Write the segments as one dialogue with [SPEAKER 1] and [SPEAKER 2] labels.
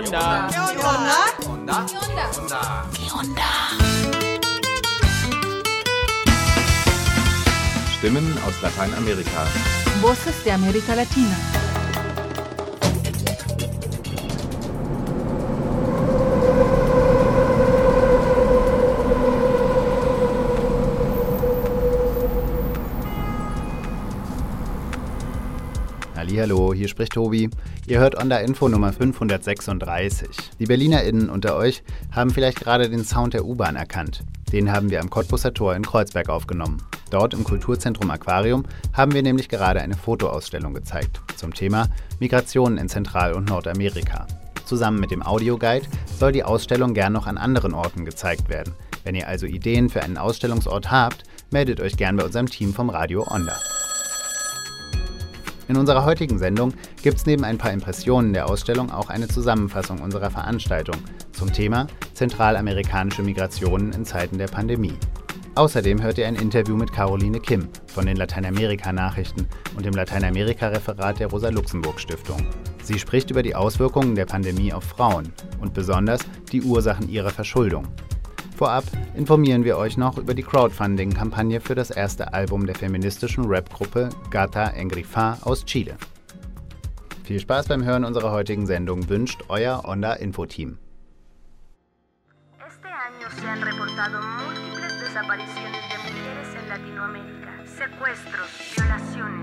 [SPEAKER 1] Onda?
[SPEAKER 2] ¿Qué onda?
[SPEAKER 3] Onda. Onda.
[SPEAKER 4] Stimmen aus Lateinamerika.
[SPEAKER 5] Voces de América Latina.
[SPEAKER 6] Hallo, hier spricht Tobi. Ihr hört Onda Info Nummer 536. Die BerlinerInnen unter euch haben vielleicht gerade den Sound der U-Bahn erkannt. Den haben wir am Cottbusser Tor in Kreuzberg aufgenommen. Dort im Kulturzentrum Aquarium haben wir nämlich gerade eine Fotoausstellung gezeigt zum Thema Migrationen in Zentral- und Nordamerika. Zusammen mit dem Audioguide soll die Ausstellung gern noch an anderen Orten gezeigt werden. Wenn ihr also Ideen für einen Ausstellungsort habt, meldet euch gern bei unserem Team vom Radio Onda. In unserer heutigen Sendung gibt es neben ein paar Impressionen der Ausstellung auch eine Zusammenfassung unserer Veranstaltung zum Thema zentralamerikanische Migrationen in Zeiten der Pandemie. Außerdem hört ihr ein Interview mit Caroline Kim von den Lateinamerika-Nachrichten und dem Lateinamerika-Referat der Rosa-Luxemburg-Stiftung. Sie spricht über die Auswirkungen der Pandemie auf Frauen und besonders die Ursachen ihrer Verschuldung. Vorab informieren wir euch noch über die Crowdfunding-Kampagne für das erste Album der feministischen Rap-Gruppe Gata Engrifá aus Chile. Viel Spaß beim Hören unserer heutigen Sendung wünscht euer Onda Info-Team.
[SPEAKER 7] Este año se han reportado múltiples desapariciones de mujeres en Latinoamérica. Secuestros, violaciones.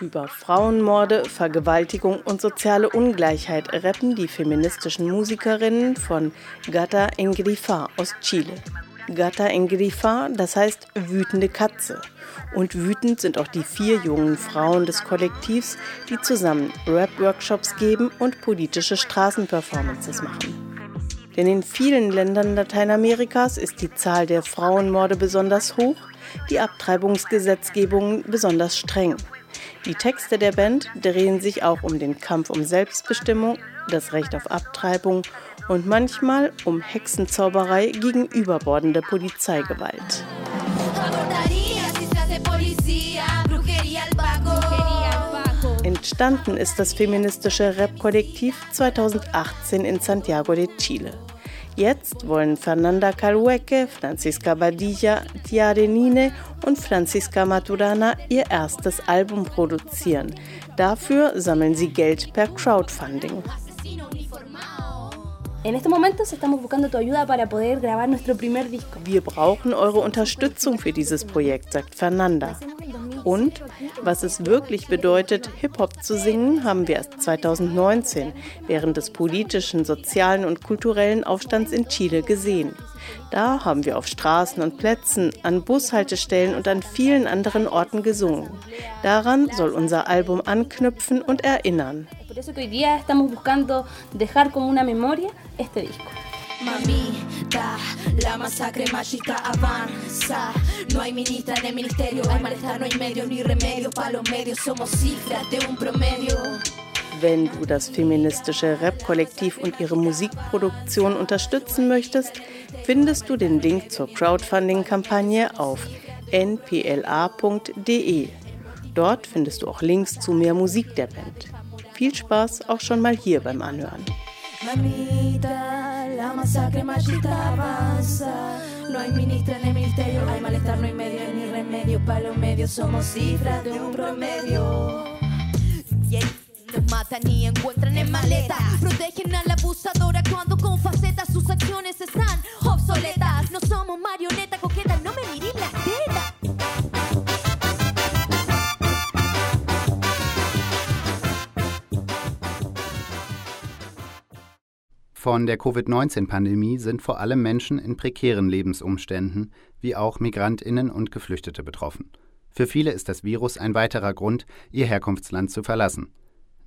[SPEAKER 8] Über Frauenmorde, Vergewaltigung und soziale Ungleichheit rappen die feministischen Musikerinnen von Gata Engrifa aus Chile. Gata Engrifa, das heißt wütende Katze. Und wütend sind auch die vier jungen Frauen des Kollektivs, die zusammen Rap-Workshops geben und politische Straßenperformances machen. Denn in vielen Ländern Lateinamerikas ist die Zahl der Frauenmorde besonders hoch, die Abtreibungsgesetzgebungen besonders streng. Die Texte der Band drehen sich auch um den Kampf um Selbstbestimmung, das Recht auf Abtreibung und manchmal um Hexenzauberei gegen überbordende Polizeigewalt. Entstanden ist das feministische Rap-Kollektiv 2018 in Santiago de Chile. Jetzt wollen Fernanda Calueque, Francisca Badilla, Tiare Nine und Francisca Maturana ihr erstes Album produzieren. Dafür sammeln sie Geld per Crowdfunding. Wir brauchen eure Unterstützung für dieses Projekt, sagt Fernanda. Und was es wirklich bedeutet, Hip-Hop zu singen, haben wir erst 2019 während des politischen, sozialen und kulturellen Aufstands in Chile gesehen. Da haben wir auf Straßen und Plätzen, an Bushaltestellen und an vielen anderen Orten gesungen. Daran soll unser Album anknüpfen und erinnern.
[SPEAKER 9] Por eso que hoy día estamos buscando dejar como una memoria este disco.
[SPEAKER 10] Mamita, la masacre mágica avanza. No hay ministra en el ministerio, hay malestar, no hay medios ni remedio. Para los medios somos cifras de un promedio.
[SPEAKER 8] Wenn du das feministische Rap-Kollektiv und ihre Musikproduktion unterstützen möchtest, findest du den Link zur Crowdfunding-Kampagne auf npla.de. Dort findest du auch Links zu mehr Musik der Band. Viel Spaß auch schon mal hier beim Anhören.
[SPEAKER 10] Mamita, la masacre machista avanza. No hay ministra en el ministerio, hay malestar, no hay medio ni remedio. Para los medios somos cifras de un promedio. Yeah. Nos matan y encuentran en maleta. Protegen a la abusadora cuando con facetas sus acciones están obsoletas. No somos marionetas
[SPEAKER 6] Von der Covid-19-Pandemie sind vor allem Menschen in prekären Lebensumständen, wie auch Migrantinnen und Geflüchtete betroffen. Für viele ist das Virus ein weiterer Grund, ihr Herkunftsland zu verlassen.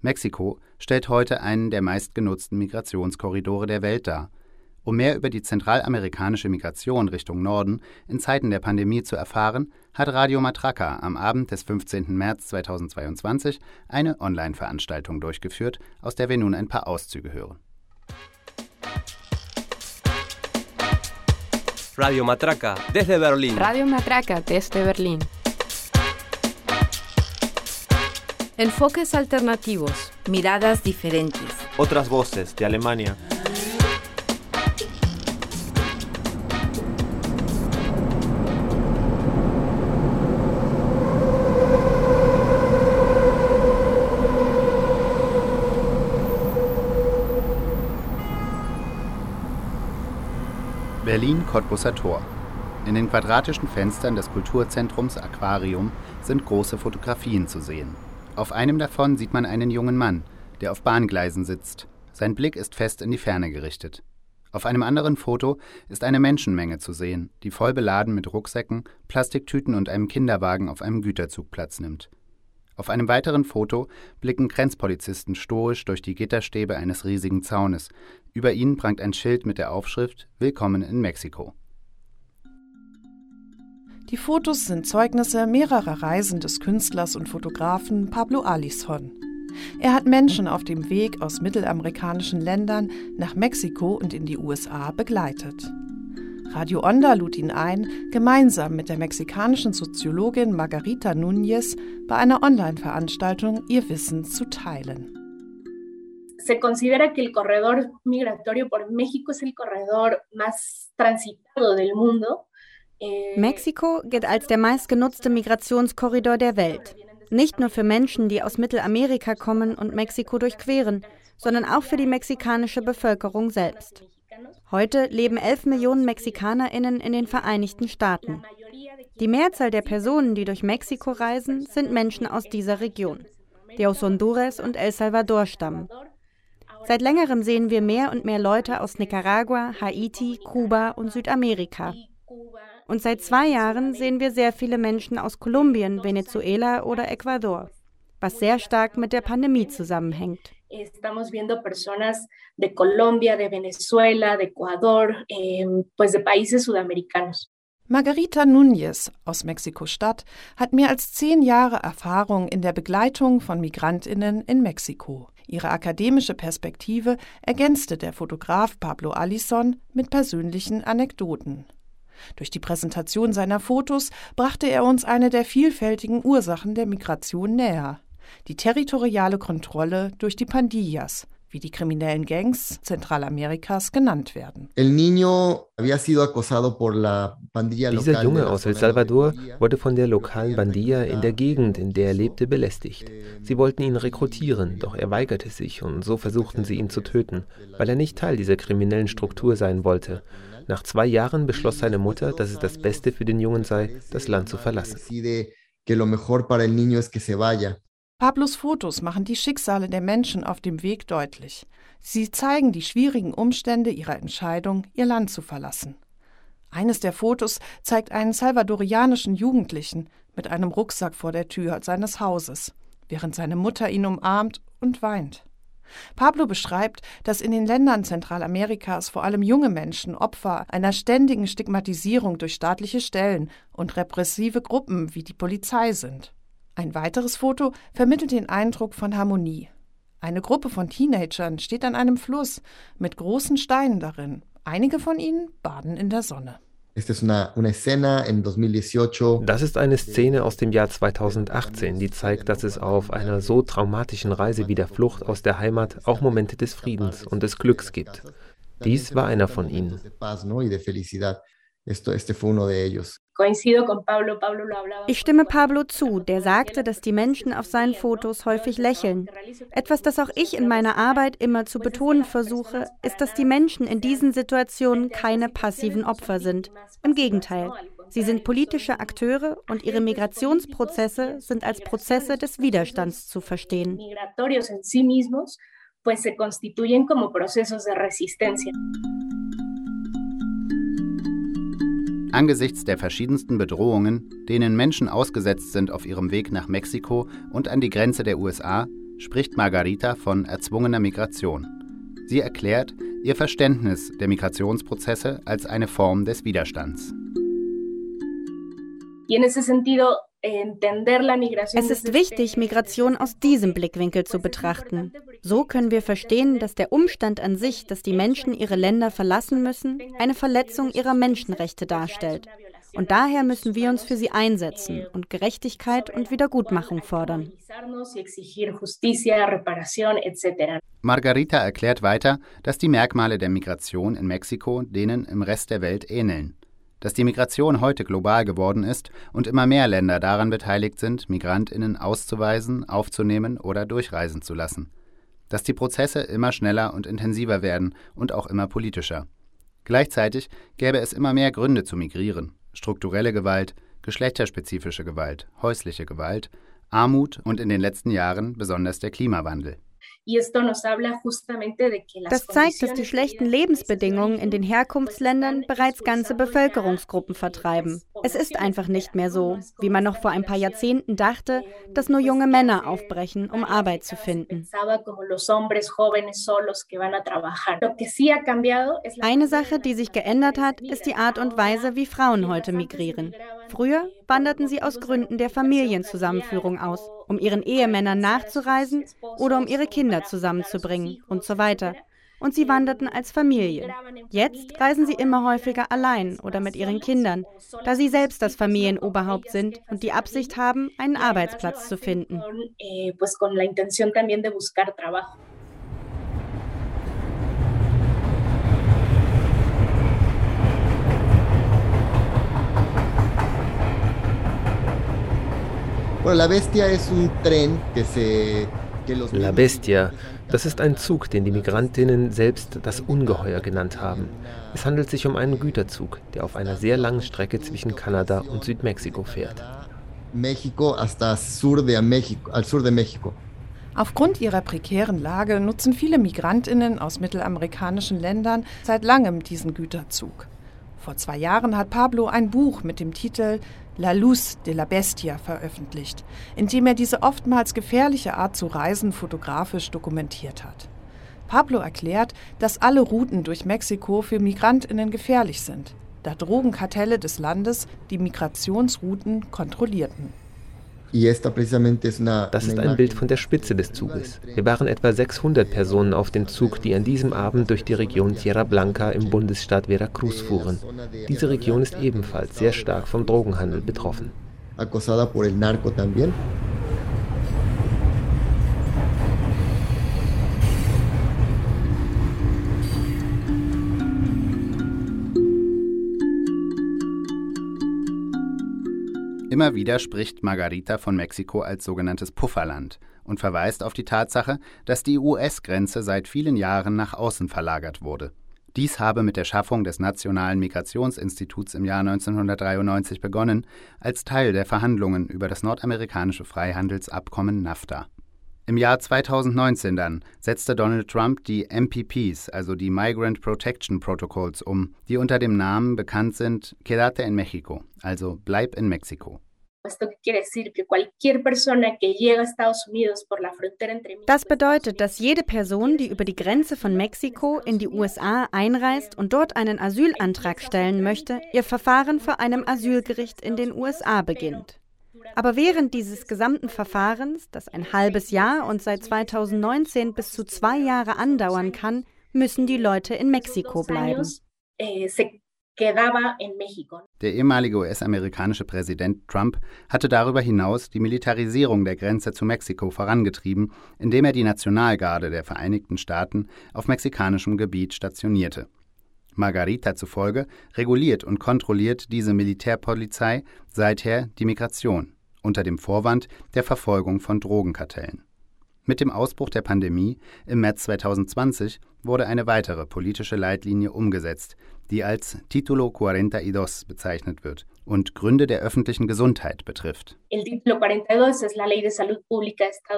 [SPEAKER 6] Mexiko stellt heute einen der meistgenutzten Migrationskorridore der Welt dar. Um mehr über die zentralamerikanische Migration Richtung Norden in Zeiten der Pandemie zu erfahren, hat Radio Matraca am Abend des 15. März 2022 eine Online-Veranstaltung durchgeführt, aus der wir nun ein paar Auszüge hören.
[SPEAKER 11] Radio Matraca desde Berlín.
[SPEAKER 1] Radio Matraca desde Berlín. Enfoques alternativos, miradas diferentes.
[SPEAKER 11] Otras voces de Alemania.
[SPEAKER 6] Berlin Cottbusser Tor. In den quadratischen Fenstern des Kulturzentrums Aquarium sind große Fotografien zu sehen. Auf einem davon sieht man einen jungen Mann, der auf Bahngleisen sitzt. Sein Blick ist fest in die Ferne gerichtet. Auf einem anderen Foto ist eine Menschenmenge zu sehen, die voll beladen mit Rucksäcken, Plastiktüten und einem Kinderwagen auf einem Güterzug Platz nimmt. Auf einem weiteren Foto blicken Grenzpolizisten stoisch durch die Gitterstäbe eines riesigen Zaunes. Über ihnen prangt ein Schild mit der Aufschrift Willkommen in Mexiko.
[SPEAKER 2] Die Fotos sind Zeugnisse mehrerer Reisen des Künstlers und Fotografen Pablo Alison. Er hat Menschen auf dem Weg aus mittelamerikanischen Ländern nach Mexiko und in die USA begleitet. Radio Onda lud ihn ein, gemeinsam mit der mexikanischen Soziologin Margarita Núñez bei einer Online-Veranstaltung ihr Wissen zu teilen.
[SPEAKER 12] Se considera que el corredor migratorio por México es el corredor más transitado del mundo.
[SPEAKER 13] Eh, Mexiko gilt als der meistgenutzte Migrationskorridor der Welt. Nicht nur für Menschen, die aus Mittelamerika kommen und Mexiko durchqueren, sondern auch für die mexikanische Bevölkerung selbst. Heute leben 11 Millionen Mexikanerinnen in den Vereinigten Staaten. Die Mehrzahl der Personen, die durch Mexiko reisen, sind Menschen aus dieser Region, die aus Honduras und El Salvador stammen. Seit längerem sehen wir mehr und mehr Leute aus Nicaragua, Haiti, Kuba und Südamerika. Und seit zwei Jahren sehen wir sehr viele Menschen aus Kolumbien, Venezuela oder Ecuador, was sehr stark mit der Pandemie zusammenhängt.
[SPEAKER 12] Estamos viendo personas de Colombia, de Venezuela, de Ecuador, eh, pues de países sudamericanos.
[SPEAKER 2] Margarita Núñez aus Mexiko-Stadt hat mehr als zehn Jahre Erfahrung in der Begleitung von Migrantinnen in Mexiko. Ihre akademische Perspektive ergänzte der Fotograf Pablo Alison mit persönlichen Anekdoten. Durch die Präsentation seiner Fotos brachte er uns eine der vielfältigen Ursachen der Migration näher. Die territoriale Kontrolle durch die Pandillas, wie die kriminellen Gangs Zentralamerikas genannt werden.
[SPEAKER 14] Dieser Junge aus El Salvador wurde von der lokalen Bandilla in der Gegend, in der er lebte, belästigt. Sie wollten ihn rekrutieren, doch er weigerte sich und so versuchten sie ihn zu töten, weil er nicht Teil dieser kriminellen Struktur sein wollte. Nach zwei Jahren beschloss seine Mutter, dass es das Beste für den Jungen sei, das Land zu verlassen.
[SPEAKER 2] Pablos Fotos machen die Schicksale der Menschen auf dem Weg deutlich. Sie zeigen die schwierigen Umstände ihrer Entscheidung, ihr Land zu verlassen. Eines der Fotos zeigt einen salvadorianischen Jugendlichen mit einem Rucksack vor der Tür seines Hauses, während seine Mutter ihn umarmt und weint. Pablo beschreibt, dass in den Ländern Zentralamerikas vor allem junge Menschen Opfer einer ständigen Stigmatisierung durch staatliche Stellen und repressive Gruppen wie die Polizei sind. Ein weiteres Foto vermittelt den Eindruck von Harmonie. Eine Gruppe von Teenagern steht an einem Fluss mit großen Steinen darin. Einige von ihnen baden in der Sonne.
[SPEAKER 14] Das ist eine Szene aus dem Jahr 2018, die zeigt, dass es auf einer so traumatischen Reise wie der Flucht aus der Heimat auch Momente des Friedens und des Glücks gibt. Dies war einer von ihnen.
[SPEAKER 13] Ich stimme Pablo zu, der sagte, dass die Menschen auf seinen Fotos häufig lächeln. Etwas, das auch ich in meiner Arbeit immer zu betonen versuche, ist, dass die Menschen in diesen Situationen keine passiven Opfer sind. Im Gegenteil, sie sind politische Akteure und ihre Migrationsprozesse sind als Prozesse des Widerstands zu verstehen.
[SPEAKER 12] pues se constituyen como procesos de resistencia.
[SPEAKER 6] Angesichts der verschiedensten Bedrohungen, denen Menschen ausgesetzt sind auf ihrem Weg nach Mexiko und an die Grenze der USA, spricht Margarita von erzwungener Migration. Sie erklärt ihr Verständnis der Migrationsprozesse als eine Form des Widerstands.
[SPEAKER 12] En ese sentido,
[SPEAKER 13] es ist wichtig, Migration aus diesem Blickwinkel zu betrachten. So können wir verstehen, dass der Umstand an sich, dass die Menschen ihre Länder verlassen müssen, eine Verletzung ihrer Menschenrechte darstellt. Und daher müssen wir uns für sie einsetzen und Gerechtigkeit und Wiedergutmachung fordern.
[SPEAKER 6] Margarita erklärt weiter, dass die Merkmale der Migration in Mexiko denen im Rest der Welt ähneln. Dass die Migration heute global geworden ist und immer mehr Länder daran beteiligt sind, Migrantinnen auszuweisen, aufzunehmen oder durchreisen zu lassen. Dass die Prozesse immer schneller und intensiver werden und auch immer politischer. Gleichzeitig gäbe es immer mehr Gründe zu migrieren. Strukturelle Gewalt, geschlechterspezifische Gewalt, häusliche Gewalt, Armut und in den letzten Jahren besonders der Klimawandel.
[SPEAKER 13] Das zeigt, dass die schlechten Lebensbedingungen in den Herkunftsländern bereits ganze Bevölkerungsgruppen vertreiben. Es ist einfach nicht mehr so, wie man noch vor ein paar Jahrzehnten dachte, dass nur junge Männer aufbrechen, um Arbeit zu finden. Eine Sache, die sich geändert hat, ist die Art und Weise, wie Frauen heute migrieren. Früher wanderten sie aus Gründen der Familienzusammenführung aus, um ihren Ehemännern nachzureisen oder um ihre Kinder zusammenzubringen und so weiter. Und sie wanderten als Familie. Jetzt reisen sie immer häufiger allein oder mit ihren Kindern, da sie selbst das Familienoberhaupt sind und die Absicht haben, einen Arbeitsplatz zu finden.
[SPEAKER 14] La Bestia das ist ein Zug, den die Migrantinnen selbst das Ungeheuer genannt haben. Es handelt sich um einen Güterzug, der auf einer sehr langen Strecke zwischen Kanada und Südmexiko fährt.
[SPEAKER 2] Aufgrund ihrer prekären Lage nutzen viele Migrantinnen aus mittelamerikanischen Ländern seit langem diesen Güterzug. Vor zwei Jahren hat Pablo ein Buch mit dem Titel La Luz de la Bestia veröffentlicht, in dem er diese oftmals gefährliche Art zu reisen fotografisch dokumentiert hat. Pablo erklärt, dass alle Routen durch Mexiko für Migrantinnen gefährlich sind, da Drogenkartelle des Landes die Migrationsrouten kontrollierten.
[SPEAKER 14] Das ist ein Bild von der Spitze des Zuges. Wir waren etwa 600 Personen auf dem Zug, die an diesem Abend durch die Region Tierra Blanca im Bundesstaat Veracruz fuhren. Diese Region ist ebenfalls sehr stark vom Drogenhandel betroffen.
[SPEAKER 6] Immer wieder spricht Margarita von Mexiko als sogenanntes Pufferland und verweist auf die Tatsache, dass die US-Grenze seit vielen Jahren nach außen verlagert wurde. Dies habe mit der Schaffung des Nationalen Migrationsinstituts im Jahr 1993 begonnen, als Teil der Verhandlungen über das nordamerikanische Freihandelsabkommen NAFTA. Im Jahr 2019 dann setzte Donald Trump die MPPs, also die Migrant Protection Protocols, um, die unter dem Namen bekannt sind Quédate en México, also Bleib in Mexiko.
[SPEAKER 13] Das bedeutet, dass jede Person, die über die Grenze von Mexiko in die USA einreist und dort einen Asylantrag stellen möchte, ihr Verfahren vor einem Asylgericht in den USA beginnt. Aber während dieses gesamten Verfahrens, das ein halbes Jahr und seit 2019 bis zu zwei Jahre andauern kann, müssen die Leute in Mexiko bleiben. Eh,
[SPEAKER 6] der ehemalige US-amerikanische Präsident Trump hatte darüber hinaus die Militarisierung der Grenze zu Mexiko vorangetrieben, indem er die Nationalgarde der Vereinigten Staaten auf mexikanischem Gebiet stationierte. Margarita zufolge reguliert und kontrolliert diese Militärpolizei seither die Migration unter dem Vorwand der Verfolgung von Drogenkartellen. Mit dem Ausbruch der Pandemie im März 2020 wurde eine weitere politische Leitlinie umgesetzt, die als Titulo 42 bezeichnet wird und Gründe der öffentlichen Gesundheit betrifft.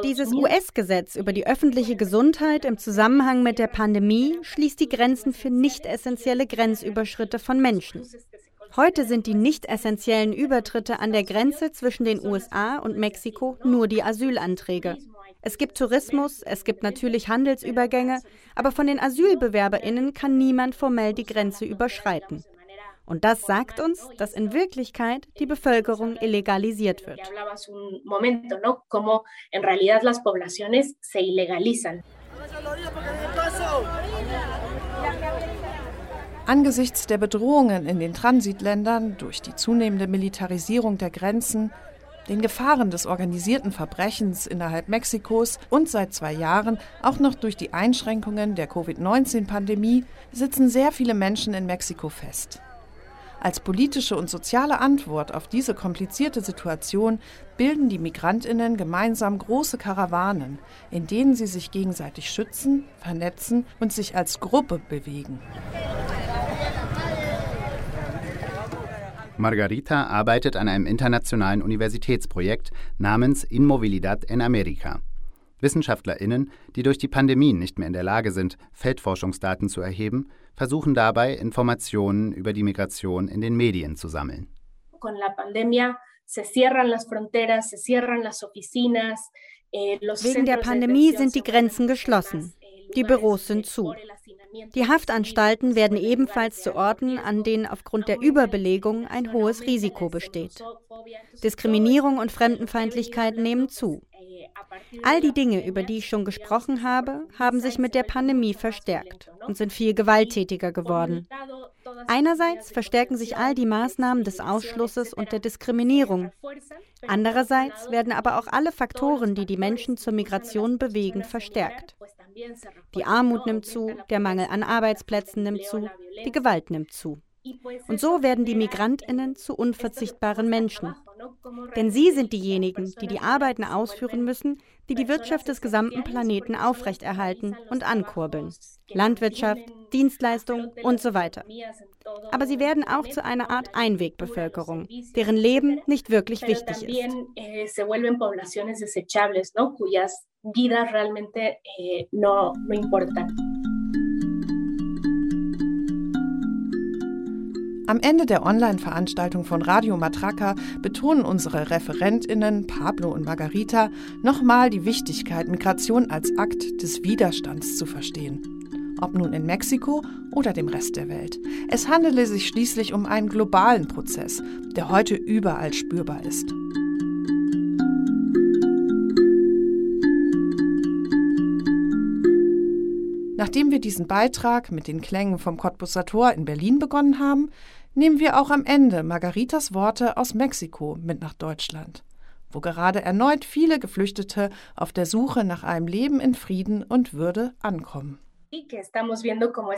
[SPEAKER 13] Dieses US-Gesetz über die öffentliche Gesundheit im Zusammenhang mit der Pandemie schließt die Grenzen für nicht essentielle Grenzüberschritte von Menschen. Heute sind die nicht essentiellen Übertritte an der Grenze zwischen den USA und Mexiko nur die Asylanträge. Es gibt Tourismus, es gibt natürlich Handelsübergänge, aber von den Asylbewerberinnen kann niemand formell die Grenze überschreiten. Und das sagt uns, dass in Wirklichkeit die Bevölkerung illegalisiert wird.
[SPEAKER 2] Angesichts der Bedrohungen in den Transitländern durch die zunehmende Militarisierung der Grenzen, den Gefahren des organisierten Verbrechens innerhalb Mexikos und seit zwei Jahren auch noch durch die Einschränkungen der Covid-19-Pandemie sitzen sehr viele Menschen in Mexiko fest. Als politische und soziale Antwort auf diese komplizierte Situation bilden die Migrantinnen gemeinsam große Karawanen, in denen sie sich gegenseitig schützen, vernetzen und sich als Gruppe bewegen.
[SPEAKER 6] Margarita arbeitet an einem internationalen Universitätsprojekt namens Inmovilidad en America. WissenschaftlerInnen, die durch die Pandemie nicht mehr in der Lage sind, Feldforschungsdaten zu erheben, versuchen dabei, Informationen über die Migration in den Medien zu sammeln.
[SPEAKER 12] Con la pandemia se cierran las fronteras, se cierran las oficinas,
[SPEAKER 13] eh, Wegen der Pandemie sind die Grenzen geschlossen. Die Büros sind zu. Die Haftanstalten werden ebenfalls zu Orten, an denen aufgrund der Überbelegung ein hohes Risiko besteht. Diskriminierung und Fremdenfeindlichkeit nehmen zu. All die Dinge, über die ich schon gesprochen habe, haben sich mit der Pandemie verstärkt und sind viel gewalttätiger geworden. Einerseits verstärken sich all die Maßnahmen des Ausschlusses und der Diskriminierung. Andererseits werden aber auch alle Faktoren, die die Menschen zur Migration bewegen, verstärkt. Die Armut nimmt zu, der Mangel an Arbeitsplätzen nimmt zu, die Gewalt nimmt zu. Und so werden die Migrantinnen zu unverzichtbaren Menschen. Denn sie sind diejenigen, die die Arbeiten ausführen müssen, die die Wirtschaft des gesamten Planeten aufrechterhalten und ankurbeln. Landwirtschaft, Dienstleistung und so weiter. Aber sie werden auch zu einer Art Einwegbevölkerung, deren Leben nicht wirklich wichtig ist.
[SPEAKER 2] Am Ende der Online-Veranstaltung von Radio Matraca betonen unsere ReferentInnen Pablo und Margarita nochmal die Wichtigkeit, Migration als Akt des Widerstands zu verstehen. Ob nun in Mexiko oder dem Rest der Welt. Es handele sich schließlich um einen globalen Prozess, der heute überall spürbar ist. Nachdem wir diesen Beitrag mit den Klängen vom Cottbusser Tor in Berlin begonnen haben, nehmen wir auch am Ende Margaritas Worte aus Mexiko mit nach Deutschland, wo gerade erneut viele Geflüchtete auf der Suche nach einem Leben in Frieden und Würde ankommen.
[SPEAKER 12] que estamos viendo como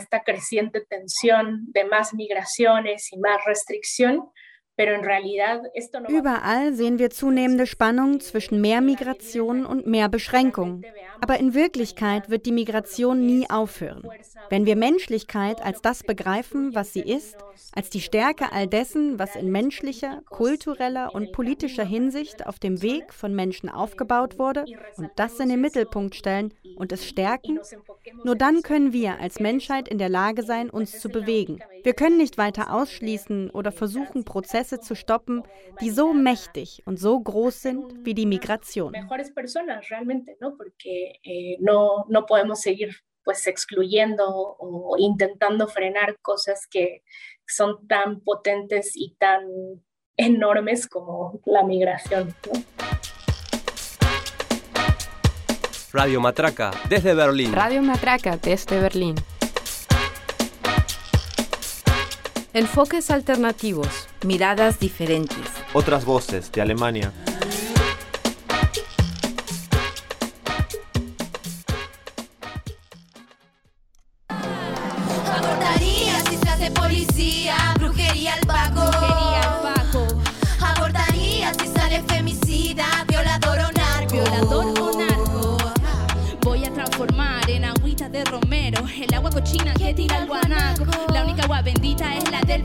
[SPEAKER 13] Überall sehen wir zunehmende Spannung zwischen mehr Migration und mehr Beschränkung. Aber in Wirklichkeit wird die Migration nie aufhören. Wenn wir Menschlichkeit als das begreifen, was sie ist, als die Stärke all dessen, was in menschlicher, kultureller und politischer Hinsicht auf dem Weg von Menschen aufgebaut wurde, und das in den Mittelpunkt stellen und es stärken, nur dann können wir als Menschheit in der Lage sein, uns zu bewegen. Wir können nicht weiter ausschließen oder versuchen, Prozesse zu stoppen, die so mächtig und so groß sind wie die Migration.
[SPEAKER 12] pues excluyendo o intentando frenar cosas que son tan potentes y tan enormes como la migración. ¿no?
[SPEAKER 11] Radio Matraca desde Berlín.
[SPEAKER 1] Radio Matraca desde Berlín. Enfoques alternativos, miradas diferentes.
[SPEAKER 11] Otras voces de Alemania.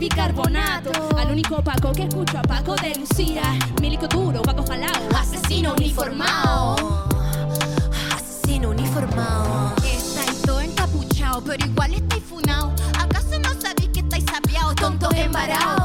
[SPEAKER 3] Bicarbonato. Al único Paco que escucho a Paco de Lucía. Milico duro, Paco jalao.
[SPEAKER 10] Asesino uniformado. Asesino uniformado. Estáis todo encapuchado, pero igual estáis funao. ¿Acaso no sabéis que estáis sapeados? Tontos embarados.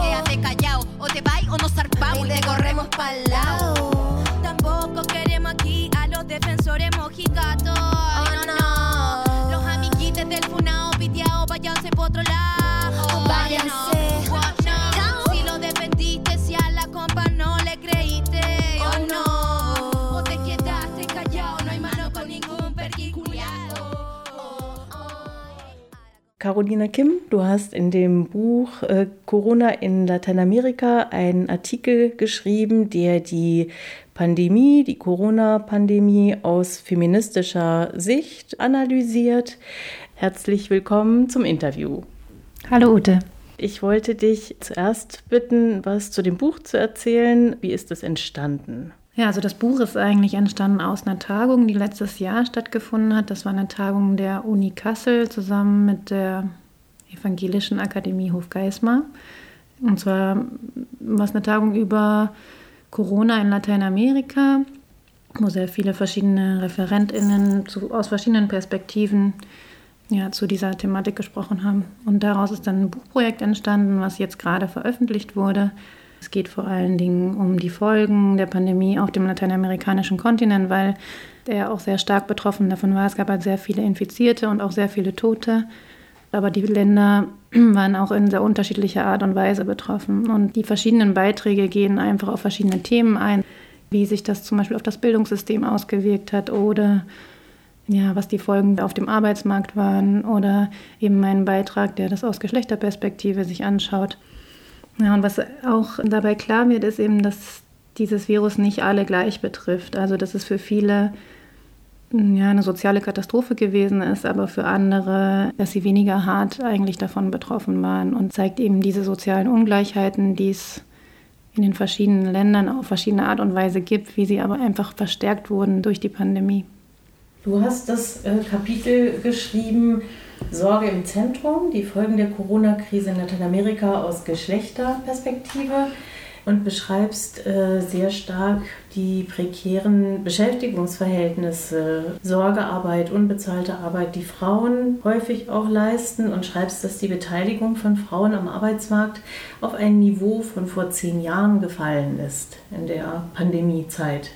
[SPEAKER 8] Carolina Kim, du hast in dem Buch äh, Corona in Lateinamerika einen Artikel geschrieben, der die Pandemie, die Corona-Pandemie aus feministischer Sicht analysiert. Herzlich willkommen zum Interview.
[SPEAKER 15] Hallo Ute.
[SPEAKER 8] Ich wollte dich zuerst bitten, was zu dem Buch zu erzählen. Wie ist es entstanden?
[SPEAKER 15] Ja, also das Buch ist eigentlich entstanden aus einer Tagung, die letztes Jahr stattgefunden hat. Das war eine Tagung der Uni Kassel zusammen mit der Evangelischen Akademie Hofgeismar. Und zwar war es eine Tagung über Corona in Lateinamerika, wo sehr viele verschiedene ReferentInnen zu, aus verschiedenen Perspektiven ja, zu dieser Thematik gesprochen haben. Und daraus ist dann ein Buchprojekt entstanden, was jetzt gerade veröffentlicht wurde. Es geht vor allen Dingen um die Folgen der Pandemie auf dem lateinamerikanischen Kontinent, weil der auch sehr stark betroffen davon war. Es gab halt sehr viele Infizierte und auch sehr viele Tote. Aber die Länder waren auch in sehr unterschiedlicher Art und Weise betroffen. Und die verschiedenen Beiträge gehen einfach auf verschiedene Themen ein, wie sich das zum Beispiel auf das Bildungssystem ausgewirkt hat oder ja, was die Folgen auf dem Arbeitsmarkt waren oder eben meinen Beitrag, der das aus Geschlechterperspektive sich anschaut. Ja, und was auch dabei klar wird, ist eben, dass dieses Virus nicht alle gleich betrifft. Also, dass es für viele ja, eine soziale Katastrophe gewesen ist, aber für andere, dass sie weniger hart eigentlich davon betroffen waren und zeigt eben diese sozialen Ungleichheiten, die es in den verschiedenen Ländern auf verschiedene Art und Weise gibt, wie sie aber einfach verstärkt wurden durch die Pandemie.
[SPEAKER 8] Du hast das äh, Kapitel geschrieben, Sorge im Zentrum, die Folgen der Corona-Krise in Lateinamerika aus Geschlechterperspektive und beschreibst äh, sehr stark die prekären Beschäftigungsverhältnisse, Sorgearbeit, unbezahlte Arbeit, die Frauen häufig auch leisten und schreibst, dass die Beteiligung von Frauen am Arbeitsmarkt auf ein Niveau von vor zehn Jahren gefallen ist in der Pandemiezeit.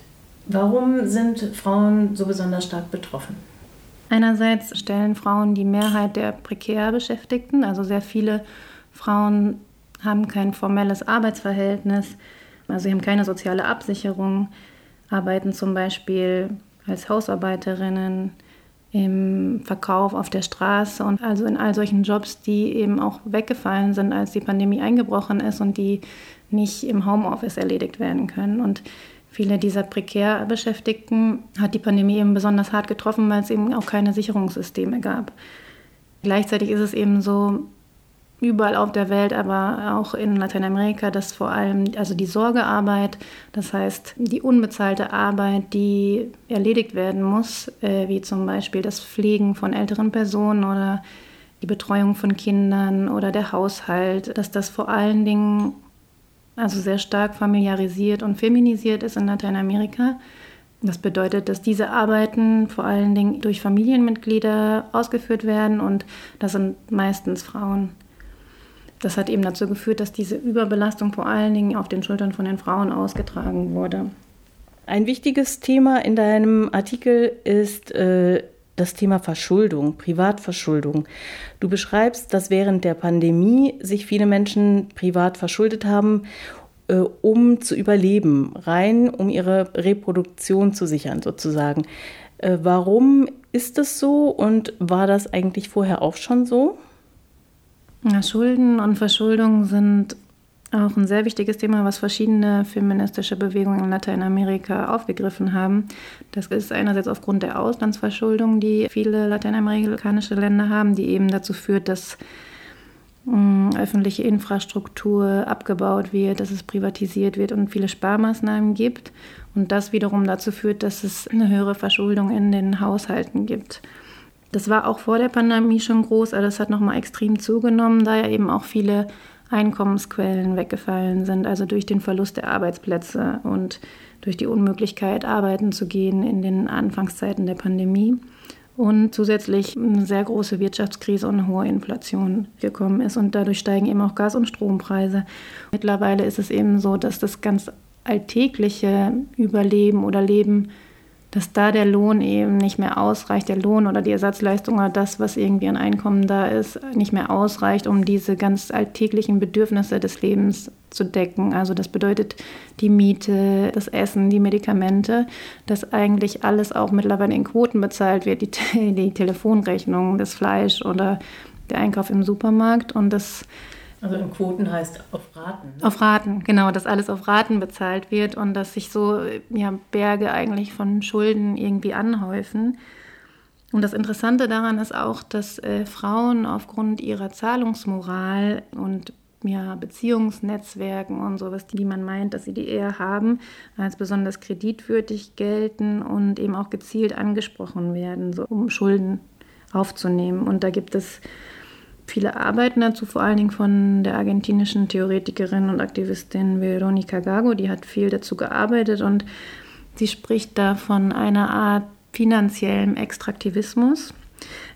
[SPEAKER 8] Warum sind Frauen so besonders stark betroffen?
[SPEAKER 15] Einerseits stellen Frauen die Mehrheit der prekär Beschäftigten, also sehr viele Frauen haben kein formelles Arbeitsverhältnis, also sie haben keine soziale Absicherung, arbeiten zum Beispiel als Hausarbeiterinnen im Verkauf auf der Straße und also in all solchen Jobs, die eben auch weggefallen sind, als die Pandemie eingebrochen ist und die nicht im Homeoffice erledigt werden können. Und Viele dieser prekär Beschäftigten hat die Pandemie eben besonders hart getroffen, weil es eben auch keine Sicherungssysteme gab. Gleichzeitig ist es eben so, überall auf der Welt, aber auch in Lateinamerika, dass vor allem also die Sorgearbeit, das heißt die unbezahlte Arbeit, die erledigt werden muss, äh, wie zum Beispiel das Pflegen von älteren Personen oder die Betreuung von Kindern oder der Haushalt, dass das vor allen Dingen also sehr stark familiarisiert und feminisiert ist in Lateinamerika. Das bedeutet, dass diese Arbeiten vor allen Dingen durch Familienmitglieder ausgeführt werden und das sind meistens Frauen. Das hat eben dazu geführt, dass diese Überbelastung vor allen Dingen auf den Schultern von den Frauen ausgetragen wurde.
[SPEAKER 8] Ein wichtiges Thema in deinem Artikel ist äh, das Thema Verschuldung, Privatverschuldung. Du beschreibst, dass während der Pandemie sich viele Menschen privat verschuldet haben, äh, um zu überleben, rein um ihre Reproduktion zu sichern sozusagen. Äh, warum ist das so und war das eigentlich vorher auch schon so?
[SPEAKER 15] Ja, Schulden und Verschuldung sind auch ein sehr wichtiges Thema, was verschiedene feministische Bewegungen in Lateinamerika aufgegriffen haben. Das ist einerseits aufgrund der Auslandsverschuldung, die viele lateinamerikanische Länder haben, die eben dazu führt, dass mh, öffentliche Infrastruktur abgebaut wird, dass es privatisiert wird und viele Sparmaßnahmen gibt. Und das wiederum dazu führt, dass es eine höhere Verschuldung in den Haushalten gibt. Das war auch vor der Pandemie schon groß, aber das hat nochmal extrem zugenommen, da ja eben auch viele Einkommensquellen weggefallen sind, also durch den Verlust der Arbeitsplätze und durch die Unmöglichkeit, arbeiten zu gehen in den Anfangszeiten der Pandemie. Und zusätzlich eine sehr große Wirtschaftskrise und eine hohe Inflation gekommen ist. Und dadurch steigen eben auch Gas- und Strompreise. Mittlerweile ist es eben so, dass das ganz alltägliche Überleben oder Leben dass da der Lohn eben nicht mehr ausreicht, der Lohn oder die Ersatzleistung oder das, was irgendwie an Einkommen da ist, nicht mehr ausreicht, um diese ganz alltäglichen Bedürfnisse des Lebens zu decken. Also das bedeutet die Miete, das Essen, die Medikamente, dass eigentlich alles auch mittlerweile in Quoten bezahlt wird, die, die Telefonrechnung, das Fleisch oder der Einkauf im Supermarkt und das
[SPEAKER 16] also in Quoten heißt auf Raten.
[SPEAKER 15] Ne? Auf Raten, genau, dass alles auf Raten bezahlt wird und dass sich so ja, Berge eigentlich von Schulden irgendwie anhäufen. Und das Interessante daran ist auch, dass äh, Frauen aufgrund ihrer Zahlungsmoral und ja, Beziehungsnetzwerken und sowas, die man meint, dass sie die eher haben, als besonders kreditwürdig gelten und eben auch gezielt angesprochen werden, so, um Schulden aufzunehmen. Und da gibt es viele Arbeiten dazu, vor allen Dingen von der argentinischen Theoretikerin und Aktivistin Veronica Gago, die hat viel dazu gearbeitet und sie spricht da von einer Art finanziellem Extraktivismus.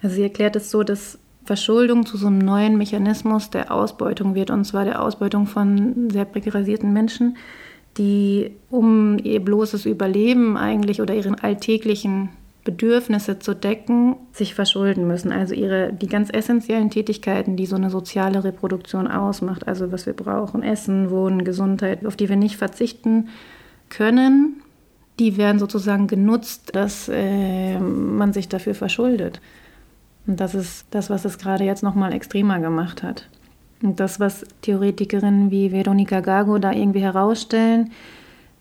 [SPEAKER 15] Also sie erklärt es so, dass Verschuldung zu so einem neuen Mechanismus der Ausbeutung wird, und zwar der Ausbeutung von sehr prekarisierten Menschen, die um ihr bloßes Überleben eigentlich oder ihren alltäglichen Bedürfnisse zu decken, sich verschulden müssen. Also ihre, die ganz essentiellen Tätigkeiten, die so eine soziale Reproduktion ausmacht, also was wir brauchen, Essen, Wohnen, Gesundheit, auf die wir nicht verzichten können, die werden sozusagen genutzt, dass äh, man sich dafür verschuldet. Und das ist das, was es gerade jetzt nochmal extremer gemacht hat. Und das, was Theoretikerinnen wie Veronika Gago da irgendwie herausstellen,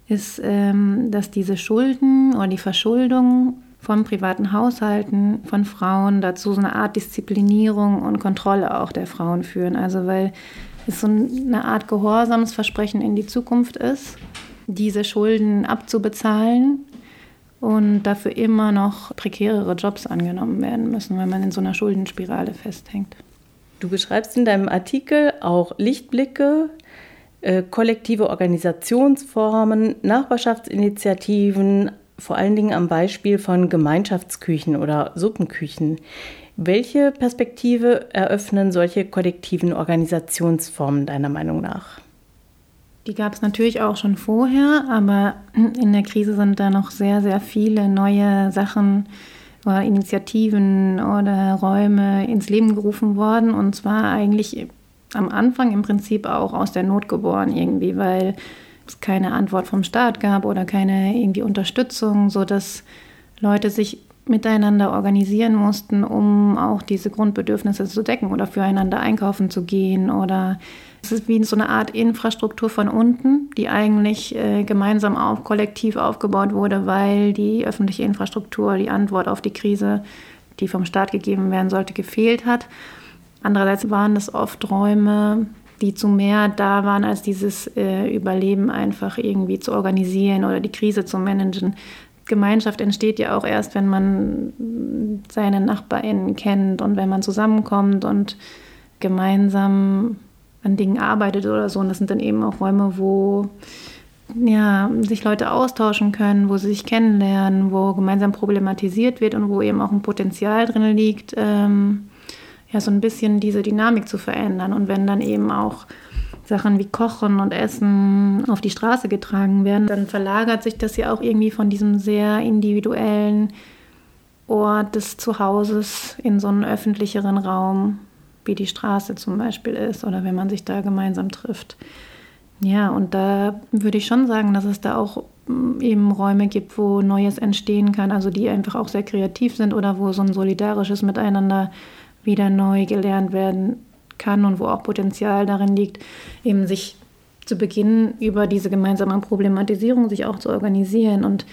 [SPEAKER 15] ist, ähm, dass diese Schulden oder die Verschuldung von privaten Haushalten, von Frauen dazu so eine Art Disziplinierung und Kontrolle auch der Frauen führen. Also weil es so eine Art Gehorsamsversprechen in die Zukunft ist, diese Schulden abzubezahlen und dafür immer noch prekärere Jobs angenommen werden müssen, wenn man in so einer Schuldenspirale festhängt.
[SPEAKER 8] Du beschreibst in deinem Artikel auch Lichtblicke, äh, kollektive Organisationsformen, Nachbarschaftsinitiativen, vor allen Dingen am Beispiel von Gemeinschaftsküchen oder Suppenküchen. Welche Perspektive eröffnen solche kollektiven Organisationsformen deiner Meinung nach?
[SPEAKER 15] Die gab es natürlich auch schon vorher, aber in der Krise sind da noch sehr, sehr viele neue Sachen oder Initiativen oder Räume ins Leben gerufen worden. Und zwar eigentlich am Anfang im Prinzip auch aus der Not geboren irgendwie, weil es keine Antwort vom Staat gab oder keine irgendwie Unterstützung, sodass Leute sich miteinander organisieren mussten, um auch diese Grundbedürfnisse zu decken oder füreinander einkaufen zu gehen oder es ist wie so eine Art Infrastruktur von unten, die eigentlich äh, gemeinsam auch kollektiv aufgebaut wurde, weil die öffentliche Infrastruktur, die Antwort auf die Krise, die vom Staat gegeben werden sollte, gefehlt hat. Andererseits waren das oft Räume, die zu mehr da waren, als dieses äh, Überleben einfach irgendwie zu organisieren oder die Krise zu managen. Gemeinschaft entsteht ja auch erst, wenn man seine NachbarInnen kennt und wenn man zusammenkommt und gemeinsam an Dingen arbeitet oder so. Und das sind dann eben auch Räume, wo ja, sich Leute austauschen können, wo sie sich kennenlernen, wo gemeinsam problematisiert wird und wo eben auch ein Potenzial drin liegt, ähm, ja, so ein bisschen diese Dynamik zu verändern. Und wenn dann eben auch Sachen wie Kochen und Essen auf die Straße getragen werden, dann verlagert sich das ja auch irgendwie von diesem sehr individuellen Ort des Zuhauses in so einen öffentlicheren Raum, wie die Straße zum Beispiel ist oder wenn man sich da gemeinsam trifft. Ja, und da würde ich schon sagen, dass es da auch mm, eben Räume gibt, wo Neues entstehen kann, also die einfach auch sehr kreativ sind oder wo so ein solidarisches Miteinander wieder neu gelernt werden kann und wo auch Potenzial darin liegt, eben sich zu Beginn über diese gemeinsame Problematisierung sich auch zu organisieren. Und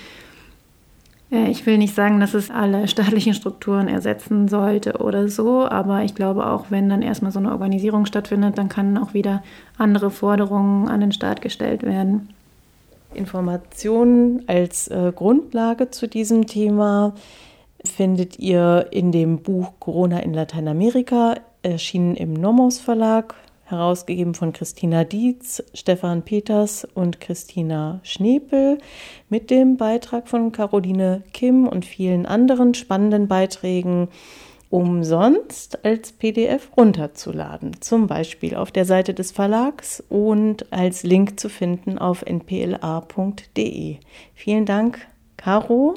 [SPEAKER 15] äh, ich will nicht sagen, dass es alle staatlichen Strukturen ersetzen sollte oder so, aber ich glaube auch, wenn dann erstmal so eine Organisierung stattfindet, dann kann auch wieder andere Forderungen an den Staat gestellt werden.
[SPEAKER 8] Informationen als äh, Grundlage zu diesem Thema findet ihr in dem Buch Corona in Lateinamerika, erschienen im Nomos Verlag, herausgegeben von Christina Dietz, Stefan Peters und Christina Schnepel, mit dem Beitrag von Caroline Kim und vielen anderen spannenden Beiträgen umsonst als PDF runterzuladen, zum Beispiel auf der Seite des Verlags und als Link zu finden auf npla.de. Vielen Dank, Caro.